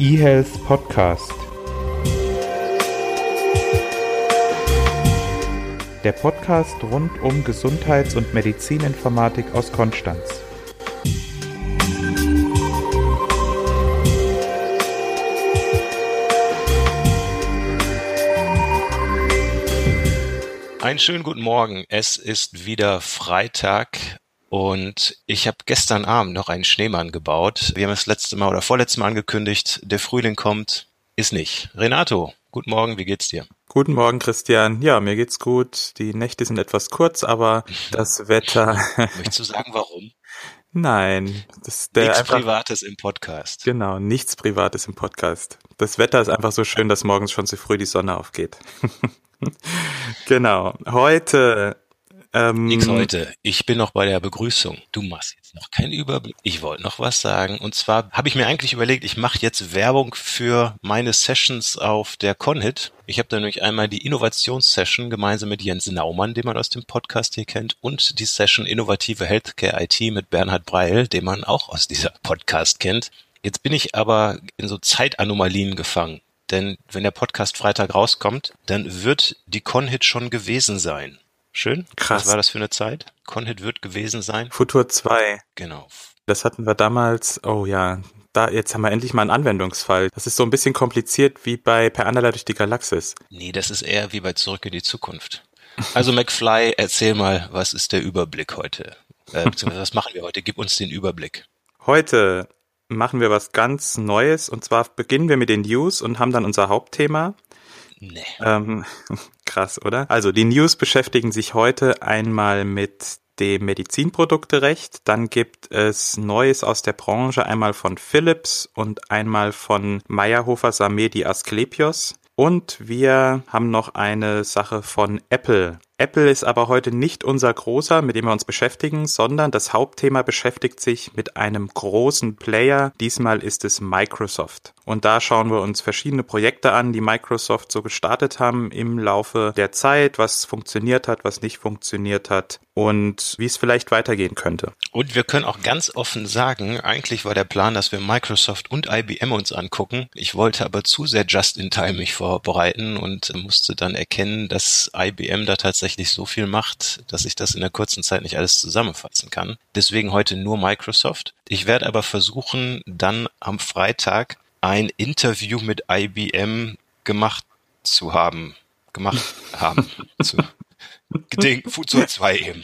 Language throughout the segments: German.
eHealth Podcast. Der Podcast rund um Gesundheits- und Medizininformatik aus Konstanz. Einen schönen guten Morgen. Es ist wieder Freitag und ich habe gestern Abend noch einen Schneemann gebaut. Wir haben das letzte Mal oder vorletzte Mal angekündigt, der Frühling kommt, ist nicht. Renato, guten Morgen, wie geht's dir? Guten Morgen, Christian. Ja, mir geht's gut. Die Nächte sind etwas kurz, aber das Wetter. Möchtest du sagen, warum? Nein, das ist der nichts einfach, Privates im Podcast. Genau, nichts Privates im Podcast. Das Wetter ist einfach so schön, dass morgens schon zu früh die Sonne aufgeht. genau. Heute ähm, Nix heute. Ich bin noch bei der Begrüßung. Du machst jetzt noch keinen Überblick. Ich wollte noch was sagen. Und zwar habe ich mir eigentlich überlegt, ich mache jetzt Werbung für meine Sessions auf der Conhit. Ich habe da nämlich einmal die Innovationssession gemeinsam mit Jens Naumann, den man aus dem Podcast hier kennt, und die Session Innovative Healthcare IT mit Bernhard Breil, den man auch aus dieser Podcast kennt. Jetzt bin ich aber in so Zeitanomalien gefangen. Denn wenn der Podcast Freitag rauskommt, dann wird die Conhit schon gewesen sein. Schön. Krass. Was war das für eine Zeit? Conhit wird gewesen sein. Futur 2. Genau. Das hatten wir damals, oh ja, da, jetzt haben wir endlich mal einen Anwendungsfall. Das ist so ein bisschen kompliziert wie bei Per Anderler durch die Galaxis. Nee, das ist eher wie bei Zurück in die Zukunft. Also McFly, erzähl mal, was ist der Überblick heute? Äh, beziehungsweise was machen wir heute? Gib uns den Überblick. Heute machen wir was ganz Neues und zwar beginnen wir mit den News und haben dann unser Hauptthema. Nee. Ähm, krass, oder? Also die News beschäftigen sich heute einmal mit dem Medizinprodukterecht. Dann gibt es Neues aus der Branche, einmal von Philips und einmal von Meyerhofer Samedi Asklepios. Und wir haben noch eine Sache von Apple. Apple ist aber heute nicht unser großer, mit dem wir uns beschäftigen, sondern das Hauptthema beschäftigt sich mit einem großen Player. Diesmal ist es Microsoft. Und da schauen wir uns verschiedene Projekte an, die Microsoft so gestartet haben im Laufe der Zeit, was funktioniert hat, was nicht funktioniert hat und wie es vielleicht weitergehen könnte. Und wir können auch ganz offen sagen, eigentlich war der Plan, dass wir Microsoft und IBM uns angucken. Ich wollte aber zu sehr just in time mich vorbereiten und musste dann erkennen, dass IBM da tatsächlich so viel macht, dass ich das in der kurzen Zeit nicht alles zusammenfassen kann. Deswegen heute nur Microsoft. Ich werde aber versuchen, dann am Freitag ein Interview mit IBM gemacht zu haben. Gemacht haben. zu, Futur 2 eben.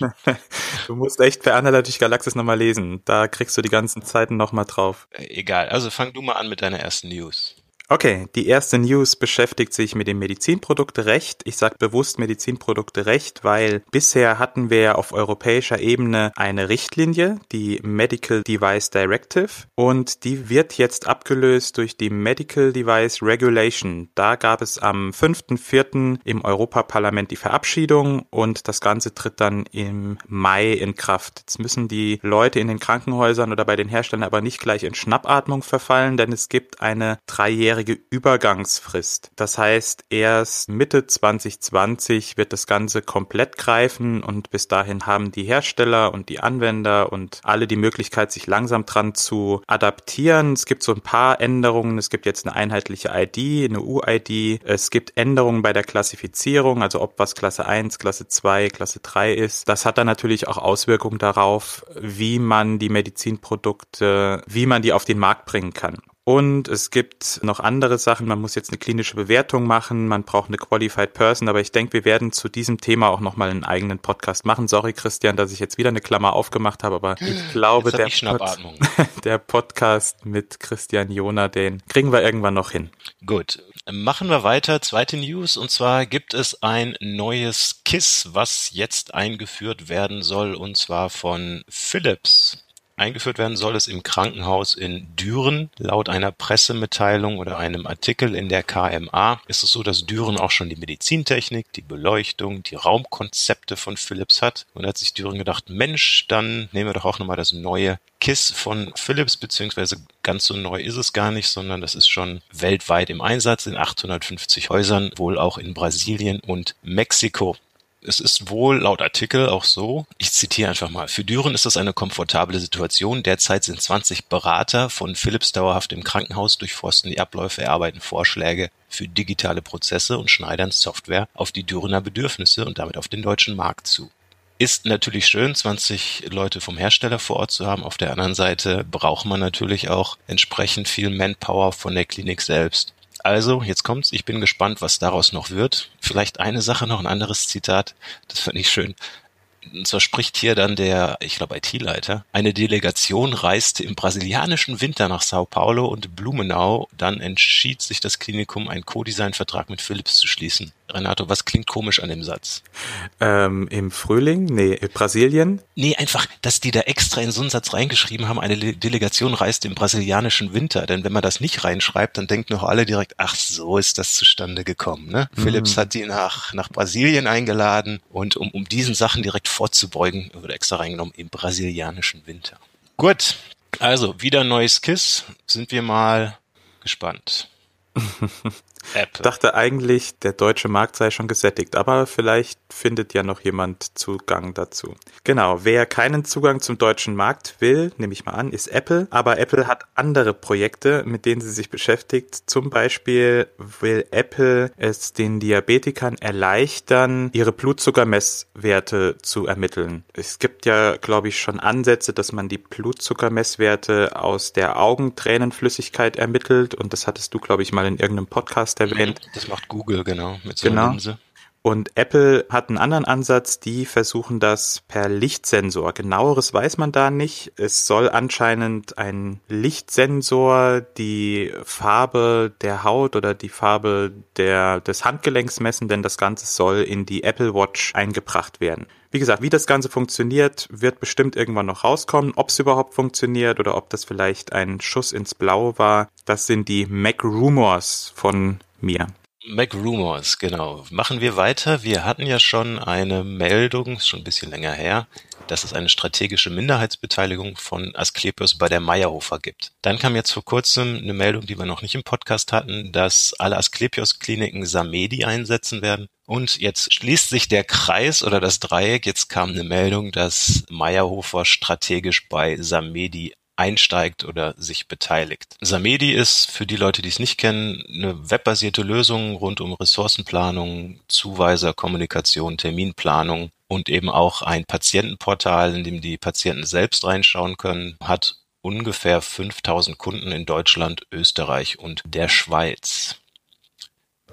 Du musst echt per Anhalter durch Galaxis nochmal lesen. Da kriegst du die ganzen Zeiten nochmal drauf. Egal, also fang du mal an mit deiner ersten News. Okay, die erste News beschäftigt sich mit dem Medizinprodukterecht. Ich sage bewusst Medizinprodukterecht, weil bisher hatten wir auf europäischer Ebene eine Richtlinie, die Medical Device Directive, und die wird jetzt abgelöst durch die Medical Device Regulation. Da gab es am 5.4. im Europaparlament die Verabschiedung und das Ganze tritt dann im Mai in Kraft. Jetzt müssen die Leute in den Krankenhäusern oder bei den Herstellern aber nicht gleich in Schnappatmung verfallen, denn es gibt eine dreijährige einjährige Übergangsfrist. Das heißt, erst Mitte 2020 wird das Ganze komplett greifen und bis dahin haben die Hersteller und die Anwender und alle die Möglichkeit, sich langsam dran zu adaptieren. Es gibt so ein paar Änderungen. Es gibt jetzt eine einheitliche ID, eine UID. Es gibt Änderungen bei der Klassifizierung, also ob was Klasse 1, Klasse 2, Klasse 3 ist. Das hat dann natürlich auch Auswirkungen darauf, wie man die Medizinprodukte, wie man die auf den Markt bringen kann. Und es gibt noch andere Sachen. Man muss jetzt eine klinische Bewertung machen. Man braucht eine Qualified Person. Aber ich denke, wir werden zu diesem Thema auch nochmal einen eigenen Podcast machen. Sorry, Christian, dass ich jetzt wieder eine Klammer aufgemacht habe. Aber ich glaube, der, Pod der Podcast mit Christian Jona, den kriegen wir irgendwann noch hin. Gut. Machen wir weiter. Zweite News. Und zwar gibt es ein neues KISS, was jetzt eingeführt werden soll. Und zwar von Philips. Eingeführt werden soll es im Krankenhaus in Düren. Laut einer Pressemitteilung oder einem Artikel in der KMA ist es so, dass Düren auch schon die Medizintechnik, die Beleuchtung, die Raumkonzepte von Philips hat. Und da hat sich Düren gedacht, Mensch, dann nehmen wir doch auch nochmal das neue KISS von Philips, beziehungsweise ganz so neu ist es gar nicht, sondern das ist schon weltweit im Einsatz in 850 Häusern, wohl auch in Brasilien und Mexiko. Es ist wohl laut Artikel auch so, ich zitiere einfach mal, für Düren ist das eine komfortable Situation. Derzeit sind 20 Berater von Philips dauerhaft im Krankenhaus, durchforsten die Abläufe, erarbeiten Vorschläge für digitale Prozesse und schneidern Software auf die Dürener Bedürfnisse und damit auf den deutschen Markt zu. Ist natürlich schön, 20 Leute vom Hersteller vor Ort zu haben. Auf der anderen Seite braucht man natürlich auch entsprechend viel Manpower von der Klinik selbst. Also, jetzt kommt's. Ich bin gespannt, was daraus noch wird. Vielleicht eine Sache noch, ein anderes Zitat. Das fand ich schön. Und zwar spricht hier dann der, ich glaube, IT-Leiter. Eine Delegation reiste im brasilianischen Winter nach Sao Paulo und Blumenau. Dann entschied sich das Klinikum, einen Co-Design-Vertrag mit Philips zu schließen. Renato, was klingt komisch an dem Satz? Ähm, Im Frühling? Nee, Brasilien? Nee, einfach, dass die da extra in so einen Satz reingeschrieben haben, eine Delegation reist im brasilianischen Winter. Denn wenn man das nicht reinschreibt, dann denken noch alle direkt, ach, so ist das zustande gekommen. Ne? Mhm. Philips hat die nach, nach Brasilien eingeladen und um, um diesen Sachen direkt vorzubeugen, wird extra reingenommen im brasilianischen Winter. Gut, also wieder neues KISS. Sind wir mal gespannt. Apple. dachte eigentlich, der deutsche Markt sei schon gesättigt, aber vielleicht findet ja noch jemand Zugang dazu. Genau, wer keinen Zugang zum deutschen Markt will, nehme ich mal an, ist Apple. Aber Apple hat andere Projekte, mit denen sie sich beschäftigt. Zum Beispiel will Apple es den Diabetikern erleichtern, ihre Blutzuckermesswerte zu ermitteln. Es gibt ja, glaube ich, schon Ansätze, dass man die Blutzuckermesswerte aus der Augentränenflüssigkeit ermittelt. Und das hattest du, glaube ich, mal in irgendeinem Podcast Podcast erwähnt. Das macht Google, genau, mit so einer genau. Linse. Und Apple hat einen anderen Ansatz, die versuchen das per Lichtsensor. Genaueres weiß man da nicht. Es soll anscheinend ein Lichtsensor die Farbe der Haut oder die Farbe der, des Handgelenks messen, denn das Ganze soll in die Apple Watch eingebracht werden. Wie gesagt, wie das Ganze funktioniert, wird bestimmt irgendwann noch rauskommen. Ob es überhaupt funktioniert oder ob das vielleicht ein Schuss ins Blaue war, das sind die Mac Rumors von mir. Mac Rumors, genau. Machen wir weiter. Wir hatten ja schon eine Meldung, ist schon ein bisschen länger her, dass es eine strategische Minderheitsbeteiligung von Asklepios bei der Meyerhofer gibt. Dann kam jetzt vor kurzem eine Meldung, die wir noch nicht im Podcast hatten, dass alle Asklepios-Kliniken Samedi einsetzen werden. Und jetzt schließt sich der Kreis oder das Dreieck. Jetzt kam eine Meldung, dass Meyerhofer strategisch bei Samedi einsteigt oder sich beteiligt. Samedi ist für die Leute, die es nicht kennen, eine webbasierte Lösung rund um Ressourcenplanung, Zuweiser, Kommunikation, Terminplanung und eben auch ein Patientenportal, in dem die Patienten selbst reinschauen können, hat ungefähr 5000 Kunden in Deutschland, Österreich und der Schweiz.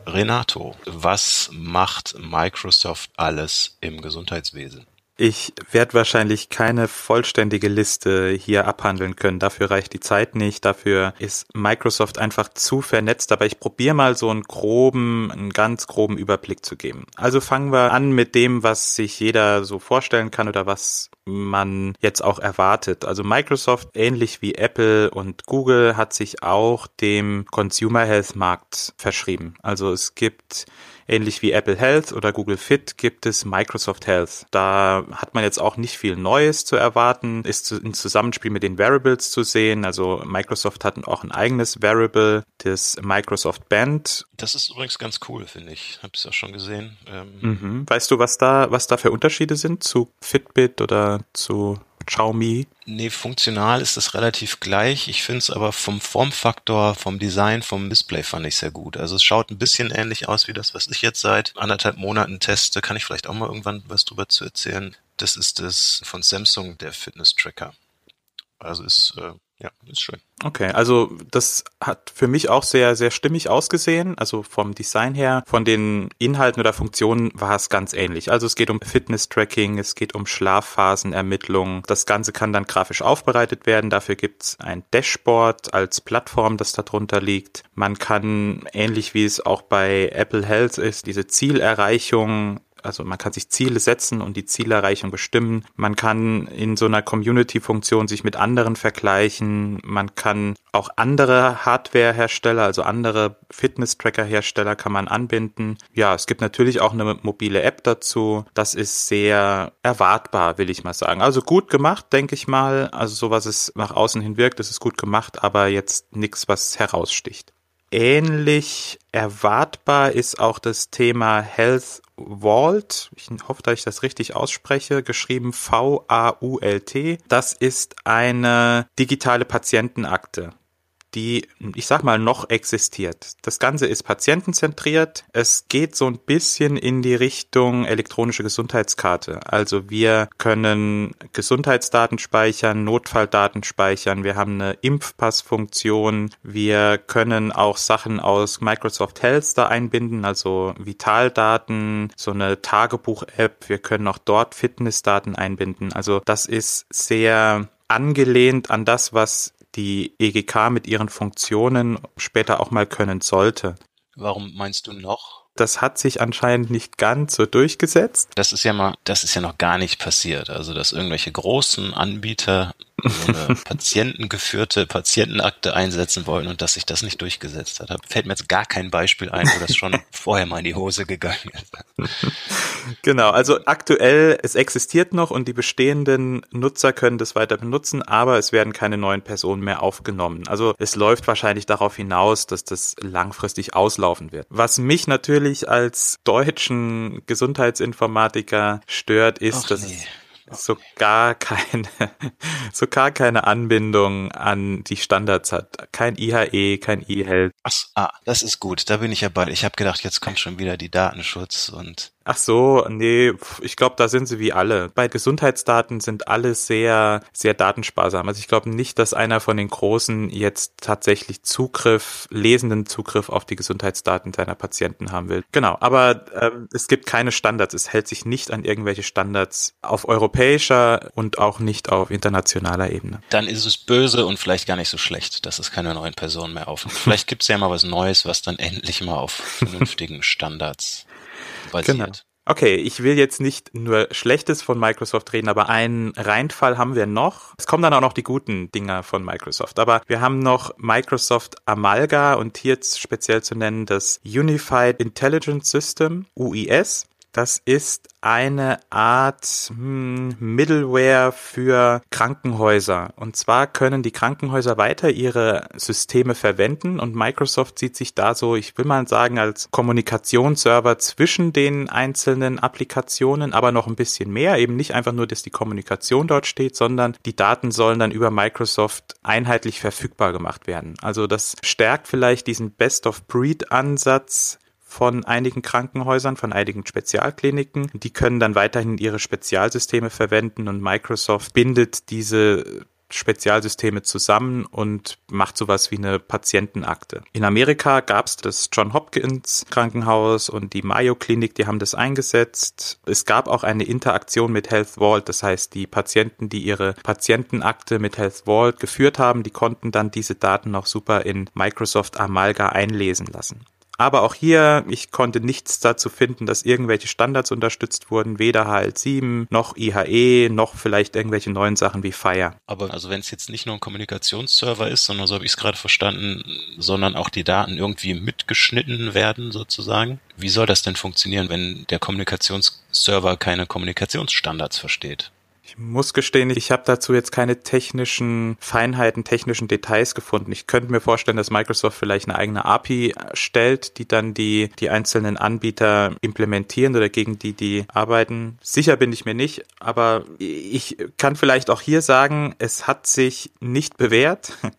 Renato, was macht Microsoft alles im Gesundheitswesen? Ich werde wahrscheinlich keine vollständige Liste hier abhandeln können. Dafür reicht die Zeit nicht. Dafür ist Microsoft einfach zu vernetzt. Aber ich probiere mal so einen groben, einen ganz groben Überblick zu geben. Also fangen wir an mit dem, was sich jeder so vorstellen kann oder was man jetzt auch erwartet. Also Microsoft, ähnlich wie Apple und Google, hat sich auch dem Consumer Health Markt verschrieben. Also es gibt Ähnlich wie Apple Health oder Google Fit gibt es Microsoft Health. Da hat man jetzt auch nicht viel Neues zu erwarten, ist in Zusammenspiel mit den Variables zu sehen. Also Microsoft hat auch ein eigenes Variable, das Microsoft Band. Das ist übrigens ganz cool, finde ich. Habe es auch schon gesehen. Ähm mhm. Weißt du, was da, was da für Unterschiede sind zu Fitbit oder zu Xiaomi? Nee, funktional ist es relativ gleich. Ich finde es aber vom Formfaktor, vom Design, vom Display fand ich sehr gut. Also es schaut ein bisschen ähnlich aus wie das, was ich jetzt seit anderthalb Monaten teste. Kann ich vielleicht auch mal irgendwann was drüber zu erzählen. Das ist das von Samsung, der Fitness Tracker. Also ist äh, ja, ist schön. Okay, also das hat für mich auch sehr, sehr stimmig ausgesehen. Also vom Design her, von den Inhalten oder Funktionen war es ganz ähnlich. Also es geht um Fitness-Tracking, es geht um Schlafphasenermittlung. Das Ganze kann dann grafisch aufbereitet werden. Dafür gibt's ein Dashboard als Plattform, das darunter liegt. Man kann, ähnlich wie es auch bei Apple Health ist, diese Zielerreichung also man kann sich Ziele setzen und die Zielerreichung bestimmen. Man kann in so einer Community-Funktion sich mit anderen vergleichen. Man kann auch andere Hardware-Hersteller, also andere Fitness-Tracker-Hersteller kann man anbinden. Ja, es gibt natürlich auch eine mobile App dazu. Das ist sehr erwartbar, will ich mal sagen. Also gut gemacht, denke ich mal. Also so was es nach außen hin wirkt, das ist gut gemacht, aber jetzt nichts, was heraussticht ähnlich erwartbar ist auch das Thema Health Vault, ich hoffe, dass ich das richtig ausspreche, geschrieben V-A-U-L-T. Das ist eine digitale Patientenakte die, ich sag mal, noch existiert. Das Ganze ist patientenzentriert. Es geht so ein bisschen in die Richtung elektronische Gesundheitskarte. Also wir können Gesundheitsdaten speichern, Notfalldaten speichern. Wir haben eine Impfpassfunktion. Wir können auch Sachen aus Microsoft Health da einbinden, also Vitaldaten, so eine Tagebuch-App. Wir können auch dort Fitnessdaten einbinden. Also das ist sehr angelehnt an das, was die EGK mit ihren Funktionen später auch mal können sollte. Warum meinst du noch? Das hat sich anscheinend nicht ganz so durchgesetzt. Das ist ja mal, das ist ja noch gar nicht passiert. Also, dass irgendwelche großen Anbieter so eine patientengeführte Patientenakte einsetzen wollen und dass sich das nicht durchgesetzt hat. Da fällt mir jetzt gar kein Beispiel ein, wo das schon vorher mal in die Hose gegangen ist. Genau, also aktuell, es existiert noch und die bestehenden Nutzer können das weiter benutzen, aber es werden keine neuen Personen mehr aufgenommen. Also es läuft wahrscheinlich darauf hinaus, dass das langfristig auslaufen wird. Was mich natürlich als deutschen Gesundheitsinformatiker stört, ist, Och, dass nee so gar keine, so gar keine Anbindung an die Standards hat. Kein IHE, kein E-Health. Ah, das ist gut. Da bin ich ja bald. Ich habe gedacht, jetzt kommt schon wieder die Datenschutz und Ach so, nee, ich glaube, da sind sie wie alle. Bei Gesundheitsdaten sind alle sehr, sehr datensparsam. Also ich glaube nicht, dass einer von den Großen jetzt tatsächlich Zugriff, lesenden Zugriff auf die Gesundheitsdaten seiner Patienten haben will. Genau, aber ähm, es gibt keine Standards. Es hält sich nicht an irgendwelche Standards auf europäischer und auch nicht auf internationaler Ebene. Dann ist es böse und vielleicht gar nicht so schlecht, dass es keine neuen Personen mehr aufnimmt. Vielleicht gibt es ja mal was Neues, was dann endlich mal auf vernünftigen Standards basiert. Genau. Okay, ich will jetzt nicht nur Schlechtes von Microsoft reden, aber einen Reinfall haben wir noch. Es kommen dann auch noch die guten Dinger von Microsoft. Aber wir haben noch Microsoft Amalga und hier speziell zu nennen das Unified Intelligence System, UIS. Das ist eine Art hm, Middleware für Krankenhäuser. Und zwar können die Krankenhäuser weiter ihre Systeme verwenden und Microsoft sieht sich da so, ich will mal sagen, als Kommunikationsserver zwischen den einzelnen Applikationen, aber noch ein bisschen mehr. Eben nicht einfach nur, dass die Kommunikation dort steht, sondern die Daten sollen dann über Microsoft einheitlich verfügbar gemacht werden. Also das stärkt vielleicht diesen Best-of-Breed-Ansatz von einigen Krankenhäusern, von einigen Spezialkliniken. Die können dann weiterhin ihre Spezialsysteme verwenden und Microsoft bindet diese Spezialsysteme zusammen und macht sowas wie eine Patientenakte. In Amerika gab es das John Hopkins Krankenhaus und die Mayo Klinik, die haben das eingesetzt. Es gab auch eine Interaktion mit Health Vault, das heißt, die Patienten, die ihre Patientenakte mit Health Vault geführt haben, die konnten dann diese Daten noch super in Microsoft Amalga einlesen lassen. Aber auch hier, ich konnte nichts dazu finden, dass irgendwelche Standards unterstützt wurden, weder HL7 noch IHE noch vielleicht irgendwelche neuen Sachen wie Fire. Aber also wenn es jetzt nicht nur ein Kommunikationsserver ist, sondern so habe ich es gerade verstanden, sondern auch die Daten irgendwie mitgeschnitten werden sozusagen, wie soll das denn funktionieren, wenn der Kommunikationsserver keine Kommunikationsstandards versteht? Ich muss gestehen, ich habe dazu jetzt keine technischen Feinheiten, technischen Details gefunden. Ich könnte mir vorstellen, dass Microsoft vielleicht eine eigene API stellt, die dann die, die einzelnen Anbieter implementieren oder gegen die die arbeiten. Sicher bin ich mir nicht, aber ich kann vielleicht auch hier sagen, es hat sich nicht bewährt.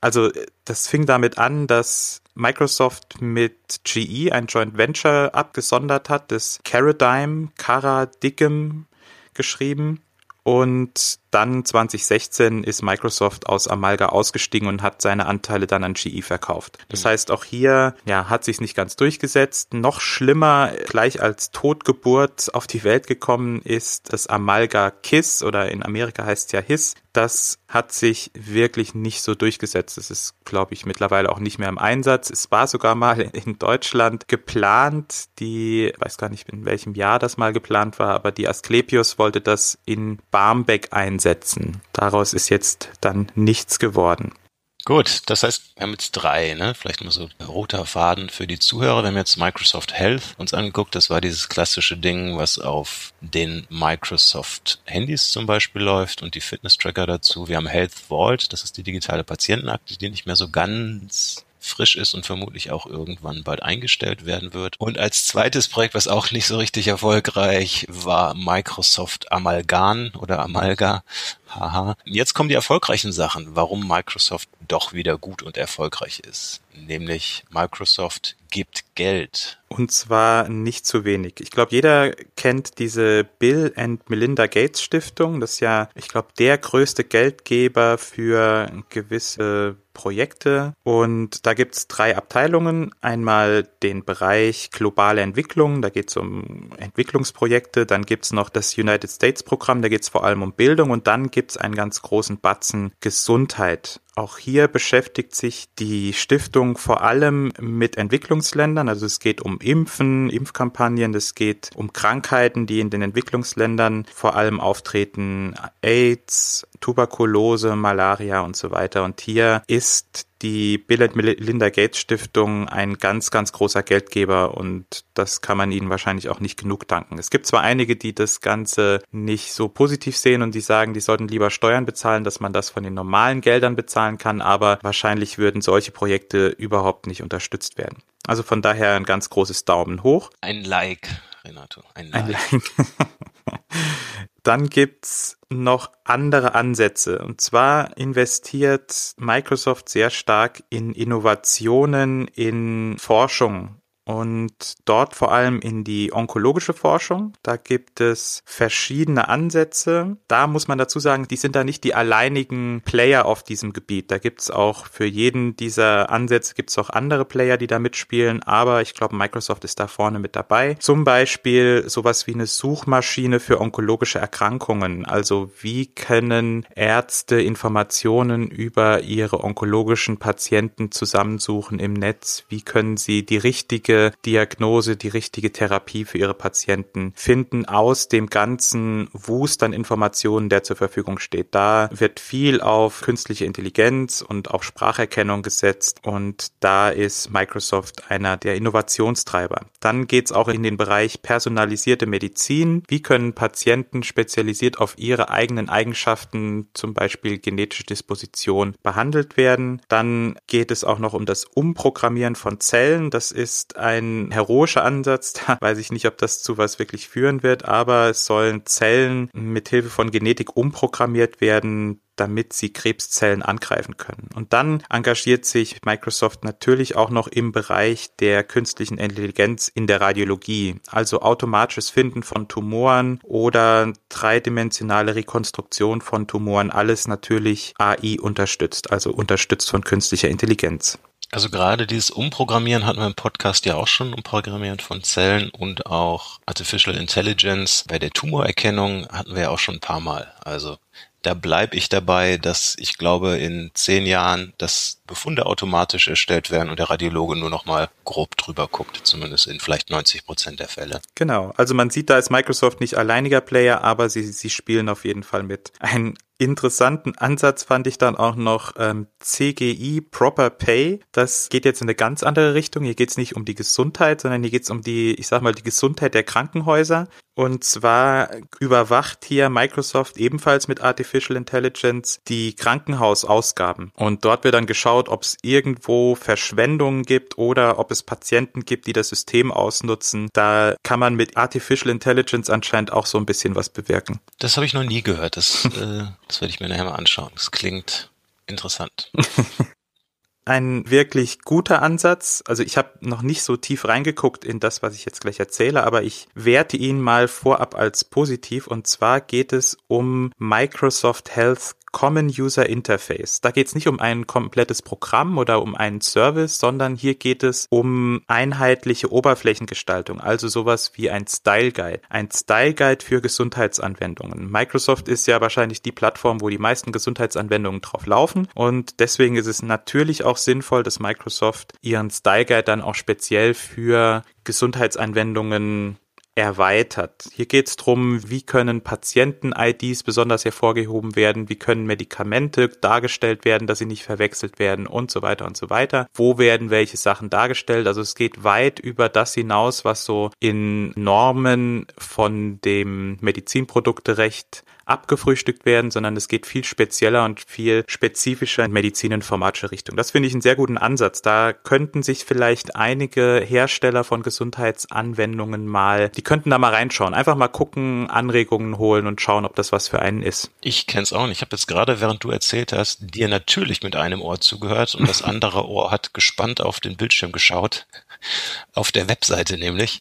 Also das fing damit an, dass Microsoft mit GE ein Joint Venture abgesondert hat, das Caradime, Caradigm geschrieben. Und dann 2016 ist Microsoft aus Amalga ausgestiegen und hat seine Anteile dann an GE verkauft. Das mhm. heißt, auch hier ja, hat sich nicht ganz durchgesetzt. Noch schlimmer, gleich als Totgeburt auf die Welt gekommen ist das Amalga KISS oder in Amerika heißt es ja HISS. Das hat sich wirklich nicht so durchgesetzt. Das ist, glaube ich, mittlerweile auch nicht mehr im Einsatz. Es war sogar mal in Deutschland geplant, die, weiß gar nicht, in welchem Jahr das mal geplant war, aber die Asklepios wollte das in Barmbek einsetzen setzen. Daraus ist jetzt dann nichts geworden. Gut, das heißt, wir haben jetzt drei, ne? Vielleicht mal so roter Faden für die Zuhörer. Wir haben jetzt Microsoft Health uns angeguckt. Das war dieses klassische Ding, was auf den Microsoft Handys zum Beispiel läuft und die Fitness Tracker dazu. Wir haben Health Vault, das ist die digitale Patientenakte, die nicht mehr so ganz frisch ist und vermutlich auch irgendwann bald eingestellt werden wird. Und als zweites Projekt, was auch nicht so richtig erfolgreich war, Microsoft Amalgan oder Amalga. Haha. Jetzt kommen die erfolgreichen Sachen, warum Microsoft doch wieder gut und erfolgreich ist. Nämlich Microsoft gibt Geld. Und zwar nicht zu wenig. Ich glaube, jeder kennt diese Bill and Melinda Gates Stiftung. Das ist ja, ich glaube, der größte Geldgeber für gewisse Projekte und da gibt's drei Abteilungen. Einmal den Bereich globale Entwicklung, da geht's um Entwicklungsprojekte, dann gibt's noch das United States Programm, da geht's vor allem um Bildung und dann gibt's einen ganz großen Batzen Gesundheit. Auch hier beschäftigt sich die Stiftung vor allem mit Entwicklungsländern. Also es geht um Impfen, Impfkampagnen, es geht um Krankheiten, die in den Entwicklungsländern vor allem auftreten. AIDS, Tuberkulose, Malaria und so weiter. Und hier ist die Bill and Melinda Gates Stiftung ein ganz, ganz großer Geldgeber und das kann man ihnen wahrscheinlich auch nicht genug danken. Es gibt zwar einige, die das Ganze nicht so positiv sehen und die sagen, die sollten lieber Steuern bezahlen, dass man das von den normalen Geldern bezahlen kann, aber wahrscheinlich würden solche Projekte überhaupt nicht unterstützt werden. Also von daher ein ganz großes Daumen hoch. Ein Like, Renato. Ein Like. Ein like. Dann gibt's noch andere Ansätze. Und zwar investiert Microsoft sehr stark in Innovationen in Forschung und dort vor allem in die onkologische Forschung. Da gibt es verschiedene Ansätze. Da muss man dazu sagen, die sind da nicht die alleinigen Player auf diesem Gebiet. Da gibt es auch für jeden dieser Ansätze gibt es auch andere Player, die da mitspielen, aber ich glaube, Microsoft ist da vorne mit dabei. Zum Beispiel sowas wie eine Suchmaschine für onkologische Erkrankungen. Also wie können Ärzte Informationen über ihre onkologischen Patienten zusammensuchen im Netz? Wie können sie die richtige richtige Diagnose, die richtige Therapie für ihre Patienten finden aus dem ganzen Wust an Informationen, der zur Verfügung steht. Da wird viel auf künstliche Intelligenz und auf Spracherkennung gesetzt und da ist Microsoft einer der Innovationstreiber. Dann geht es auch in den Bereich personalisierte Medizin. Wie können Patienten spezialisiert auf ihre eigenen Eigenschaften, zum Beispiel genetische Disposition, behandelt werden? Dann geht es auch noch um das Umprogrammieren von Zellen. Das ist ein heroischer Ansatz. Da weiß ich nicht, ob das zu was wirklich führen wird, aber es sollen Zellen mit Hilfe von Genetik umprogrammiert werden, damit sie Krebszellen angreifen können. Und dann engagiert sich Microsoft natürlich auch noch im Bereich der künstlichen Intelligenz in der Radiologie, also automatisches Finden von Tumoren oder dreidimensionale Rekonstruktion von Tumoren, alles natürlich AI unterstützt, also unterstützt von künstlicher Intelligenz. Also gerade dieses Umprogrammieren hatten wir im Podcast ja auch schon, Umprogrammieren von Zellen und auch Artificial Intelligence. Bei der Tumorerkennung hatten wir ja auch schon ein paar Mal. Also da bleibe ich dabei, dass ich glaube, in zehn Jahren, dass Befunde automatisch erstellt werden und der Radiologe nur noch mal grob drüber guckt, zumindest in vielleicht 90 Prozent der Fälle. Genau. Also man sieht, da ist Microsoft nicht alleiniger Player, aber sie, sie spielen auf jeden Fall mit. Ein interessanten Ansatz fand ich dann auch noch ähm, CGI Proper Pay. Das geht jetzt in eine ganz andere Richtung. Hier geht es nicht um die Gesundheit, sondern hier geht es um die, ich sag mal, die Gesundheit der Krankenhäuser. Und zwar überwacht hier Microsoft ebenfalls mit Artificial Intelligence die Krankenhausausgaben. Und dort wird dann geschaut, ob es irgendwo Verschwendungen gibt oder ob es Patienten gibt, die das System ausnutzen. Da kann man mit Artificial Intelligence anscheinend auch so ein bisschen was bewirken. Das habe ich noch nie gehört. Das, äh, das werde ich mir nachher mal anschauen. Das klingt interessant. ein wirklich guter Ansatz. Also ich habe noch nicht so tief reingeguckt in das, was ich jetzt gleich erzähle, aber ich werte ihn mal vorab als positiv. Und zwar geht es um Microsoft Health Common User Interface. Da geht es nicht um ein komplettes Programm oder um einen Service, sondern hier geht es um einheitliche Oberflächengestaltung, also sowas wie ein Style Guide. Ein Style Guide für Gesundheitsanwendungen. Microsoft ist ja wahrscheinlich die Plattform, wo die meisten Gesundheitsanwendungen drauf laufen und deswegen ist es natürlich auch sinnvoll, dass Microsoft ihren Style Guide dann auch speziell für Gesundheitsanwendungen erweitert. Hier geht es darum, wie können Patienten-IDs besonders hervorgehoben werden, wie können Medikamente dargestellt werden, dass sie nicht verwechselt werden und so weiter und so weiter. Wo werden welche Sachen dargestellt? Also es geht weit über das hinaus, was so in Normen von dem Medizinprodukterecht abgefrühstückt werden, sondern es geht viel spezieller und viel spezifischer in medizininformatische Richtung. Das finde ich einen sehr guten Ansatz. Da könnten sich vielleicht einige Hersteller von Gesundheitsanwendungen mal, die könnten da mal reinschauen. Einfach mal gucken, Anregungen holen und schauen, ob das was für einen ist. Ich kenne es auch nicht. Ich habe jetzt gerade, während du erzählt hast, dir natürlich mit einem Ohr zugehört und das andere Ohr hat gespannt auf den Bildschirm geschaut. Auf der Webseite nämlich.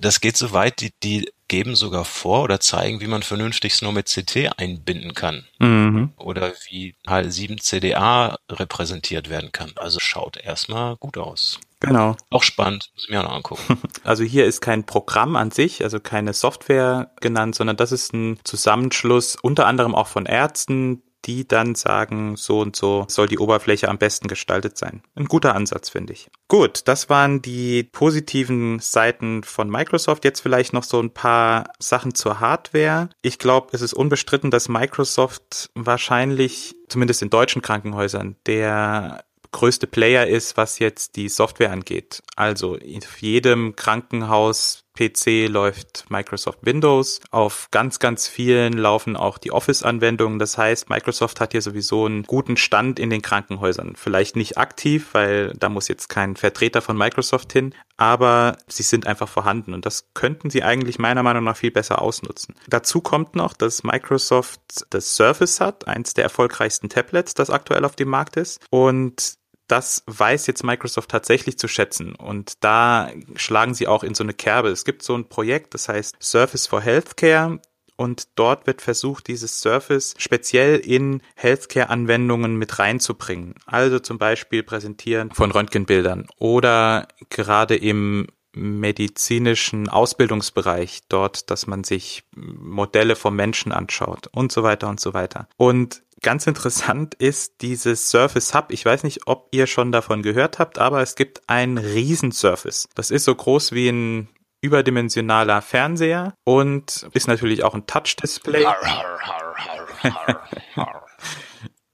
Das geht so weit, die, die geben sogar vor oder zeigen, wie man vernünftig Snow mit CT einbinden kann. Mhm. Oder wie HL7 CDA repräsentiert werden kann. Also schaut erstmal gut aus. Genau. Auch spannend, muss ich mir auch noch angucken. Also hier ist kein Programm an sich, also keine Software genannt, sondern das ist ein Zusammenschluss unter anderem auch von Ärzten, die dann sagen, so und so soll die Oberfläche am besten gestaltet sein. Ein guter Ansatz, finde ich. Gut, das waren die positiven Seiten von Microsoft. Jetzt vielleicht noch so ein paar Sachen zur Hardware. Ich glaube, es ist unbestritten, dass Microsoft wahrscheinlich, zumindest in deutschen Krankenhäusern, der größte Player ist, was jetzt die Software angeht. Also auf jedem Krankenhaus PC läuft Microsoft Windows. Auf ganz, ganz vielen laufen auch die Office-Anwendungen. Das heißt, Microsoft hat hier sowieso einen guten Stand in den Krankenhäusern. Vielleicht nicht aktiv, weil da muss jetzt kein Vertreter von Microsoft hin, aber sie sind einfach vorhanden und das könnten sie eigentlich meiner Meinung nach viel besser ausnutzen. Dazu kommt noch, dass Microsoft das Surface hat, eins der erfolgreichsten Tablets, das aktuell auf dem Markt ist und das weiß jetzt Microsoft tatsächlich zu schätzen. Und da schlagen sie auch in so eine Kerbe. Es gibt so ein Projekt, das heißt Surface for Healthcare. Und dort wird versucht, dieses Surface speziell in Healthcare-Anwendungen mit reinzubringen. Also zum Beispiel präsentieren von Röntgenbildern oder gerade im medizinischen Ausbildungsbereich dort, dass man sich Modelle vom Menschen anschaut und so weiter und so weiter. Und Ganz interessant ist dieses Surface Hub. Ich weiß nicht, ob ihr schon davon gehört habt, aber es gibt ein Riesen-Surface. Das ist so groß wie ein überdimensionaler Fernseher und ist natürlich auch ein Touch-Display.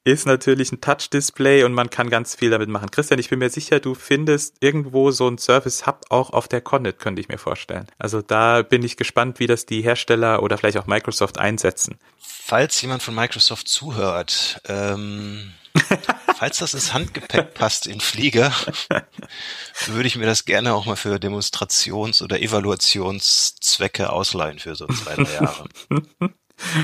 Ist natürlich ein Touch-Display und man kann ganz viel damit machen. Christian, ich bin mir sicher, du findest irgendwo so ein Service Hub auch auf der Connet, könnte ich mir vorstellen. Also da bin ich gespannt, wie das die Hersteller oder vielleicht auch Microsoft einsetzen. Falls jemand von Microsoft zuhört, ähm, falls das ins Handgepäck passt in Flieger, würde ich mir das gerne auch mal für Demonstrations- oder Evaluationszwecke ausleihen für so zwei, drei Jahre.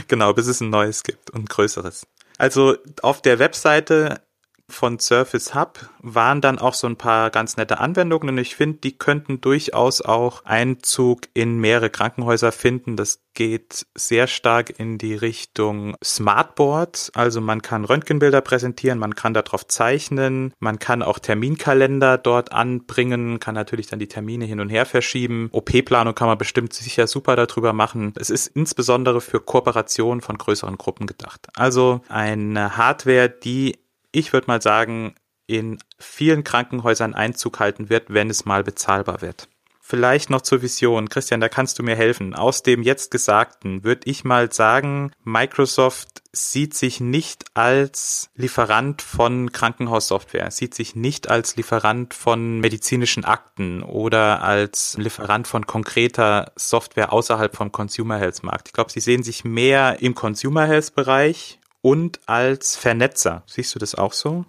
genau, bis es ein neues gibt und größeres. Also auf der Webseite von Surface Hub waren dann auch so ein paar ganz nette Anwendungen und ich finde, die könnten durchaus auch Einzug in mehrere Krankenhäuser finden. Das geht sehr stark in die Richtung Smartboard. Also man kann Röntgenbilder präsentieren, man kann darauf zeichnen, man kann auch Terminkalender dort anbringen, kann natürlich dann die Termine hin und her verschieben. OP-Planung kann man bestimmt sicher super darüber machen. Es ist insbesondere für Kooperationen von größeren Gruppen gedacht. Also eine Hardware, die ich würde mal sagen, in vielen Krankenhäusern Einzug halten wird, wenn es mal bezahlbar wird. Vielleicht noch zur Vision. Christian, da kannst du mir helfen. Aus dem jetzt Gesagten würde ich mal sagen, Microsoft sieht sich nicht als Lieferant von Krankenhaussoftware, sieht sich nicht als Lieferant von medizinischen Akten oder als Lieferant von konkreter Software außerhalb vom Consumer Health Markt. Ich glaube, sie sehen sich mehr im Consumer Health Bereich und als Vernetzer. Siehst du das auch so?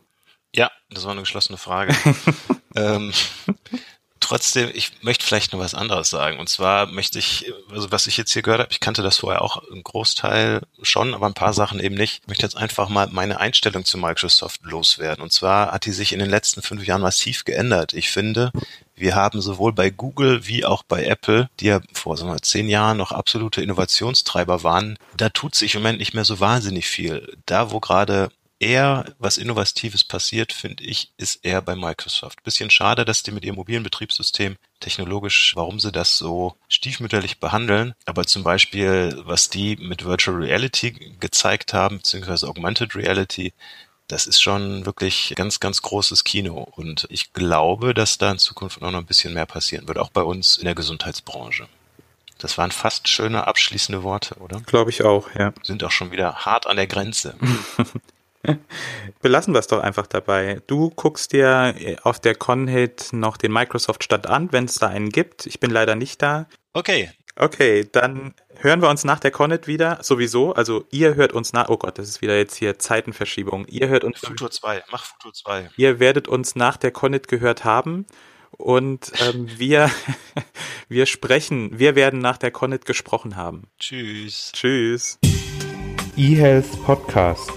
Ja, das war eine geschlossene Frage. ähm, trotzdem, ich möchte vielleicht noch was anderes sagen. Und zwar möchte ich, also was ich jetzt hier gehört habe, ich kannte das vorher auch im Großteil schon, aber ein paar Sachen eben nicht. Ich möchte jetzt einfach mal meine Einstellung zu Microsoft loswerden. Und zwar hat die sich in den letzten fünf Jahren massiv geändert. Ich finde, wir haben sowohl bei Google wie auch bei Apple, die ja vor sagen wir, zehn Jahren noch absolute Innovationstreiber waren, da tut sich im Moment nicht mehr so wahnsinnig viel. Da, wo gerade eher was Innovatives passiert, finde ich, ist eher bei Microsoft. Bisschen schade, dass die mit ihrem mobilen Betriebssystem technologisch, warum sie das so stiefmütterlich behandeln. Aber zum Beispiel, was die mit Virtual Reality gezeigt haben, beziehungsweise Augmented Reality, das ist schon wirklich ganz, ganz großes Kino. Und ich glaube, dass da in Zukunft noch ein bisschen mehr passieren wird, auch bei uns in der Gesundheitsbranche. Das waren fast schöne abschließende Worte, oder? Glaube ich auch, ja. Sind auch schon wieder hart an der Grenze. Belassen wir es doch einfach dabei. Du guckst dir auf der Conhit noch den Microsoft-Stand an, wenn es da einen gibt. Ich bin leider nicht da. Okay. Okay, dann hören wir uns nach der Connet wieder, sowieso. Also ihr hört uns nach, oh Gott, das ist wieder jetzt hier Zeitenverschiebung. Ihr hört uns. Futur 2, mach Futur 2. Ihr werdet uns nach der Connet gehört haben. Und ähm, wir, wir sprechen, wir werden nach der Connet gesprochen haben. Tschüss. Tschüss. eHealth Podcast.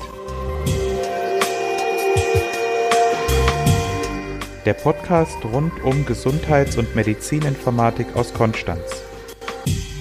Der Podcast rund um Gesundheits- und Medizininformatik aus Konstanz. you